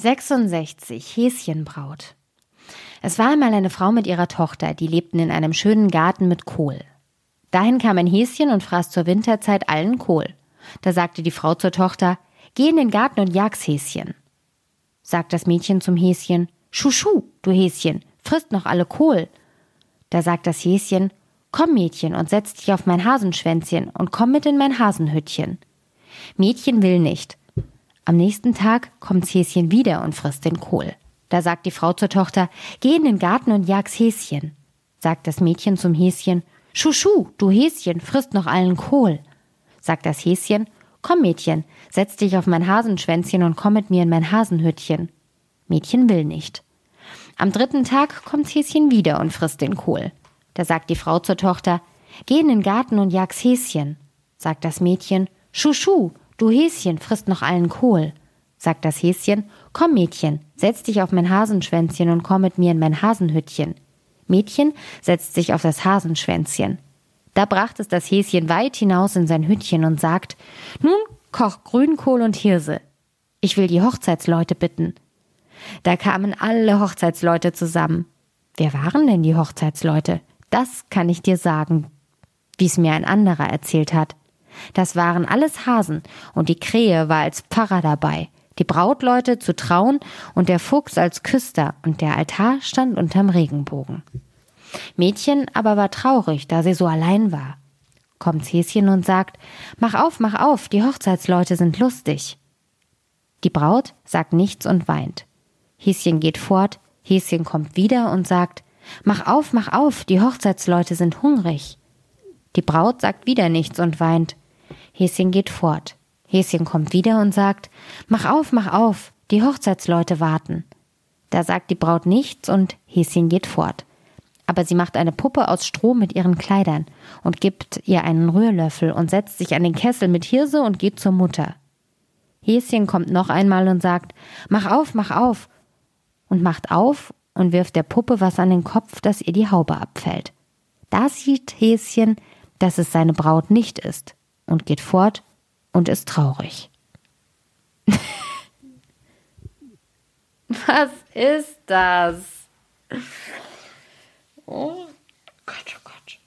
66 Häschenbraut. Es war einmal eine Frau mit ihrer Tochter, die lebten in einem schönen Garten mit Kohl. Dahin kam ein Häschen und fraß zur Winterzeit allen Kohl. Da sagte die Frau zur Tochter, Geh in den Garten und jag's Häschen. Sagt das Mädchen zum Häschen, Schuschu, du Häschen, frisst noch alle Kohl. Da sagt das Häschen, Komm, Mädchen, und setz dich auf mein Hasenschwänzchen und komm mit in mein Hasenhüttchen. Mädchen will nicht. Am nächsten Tag kommt's Häschen wieder und frisst den Kohl. Da sagt die Frau zur Tochter, geh in den Garten und jag's Häschen. Sagt das Mädchen zum Häschen, Schuschu, du Häschen, frisst noch allen Kohl. Sagt das Häschen, komm Mädchen, setz dich auf mein Hasenschwänzchen und komm mit mir in mein Hasenhüttchen. Mädchen will nicht. Am dritten Tag kommt's Häschen wieder und frisst den Kohl. Da sagt die Frau zur Tochter, geh in den Garten und jag's Häschen. Sagt das Mädchen, Schuschu, du Häschen, frisst noch allen Kohl. Sagt das Häschen, komm Mädchen, setz dich auf mein Hasenschwänzchen und komm mit mir in mein Hasenhüttchen. Mädchen setzt sich auf das Hasenschwänzchen. Da bracht es das Häschen weit hinaus in sein Hüttchen und sagt, nun koch Grünkohl und Hirse. Ich will die Hochzeitsleute bitten. Da kamen alle Hochzeitsleute zusammen. Wer waren denn die Hochzeitsleute? Das kann ich dir sagen, wie es mir ein anderer erzählt hat. Das waren alles Hasen, und die Krähe war als Pfarrer dabei, die Brautleute zu trauen und der Fuchs als Küster, und der Altar stand unterm Regenbogen. Mädchen aber war traurig, da sie so allein war. Kommt Häschen und sagt, Mach auf, mach auf, die Hochzeitsleute sind lustig. Die Braut sagt nichts und weint. Häschen geht fort, Häschen kommt wieder und sagt, Mach auf, mach auf, die Hochzeitsleute sind hungrig. Die Braut sagt wieder nichts und weint. Häschen geht fort. Häschen kommt wieder und sagt, Mach auf, mach auf, die Hochzeitsleute warten. Da sagt die Braut nichts und Häschen geht fort. Aber sie macht eine Puppe aus Stroh mit ihren Kleidern und gibt ihr einen Rührlöffel und setzt sich an den Kessel mit Hirse und geht zur Mutter. Häschen kommt noch einmal und sagt, Mach auf, mach auf, und macht auf und wirft der Puppe was an den Kopf, dass ihr die Haube abfällt. Da sieht Häschen, dass es seine Braut nicht ist und geht fort und ist traurig. Was ist das? Oh Gott, oh Gott.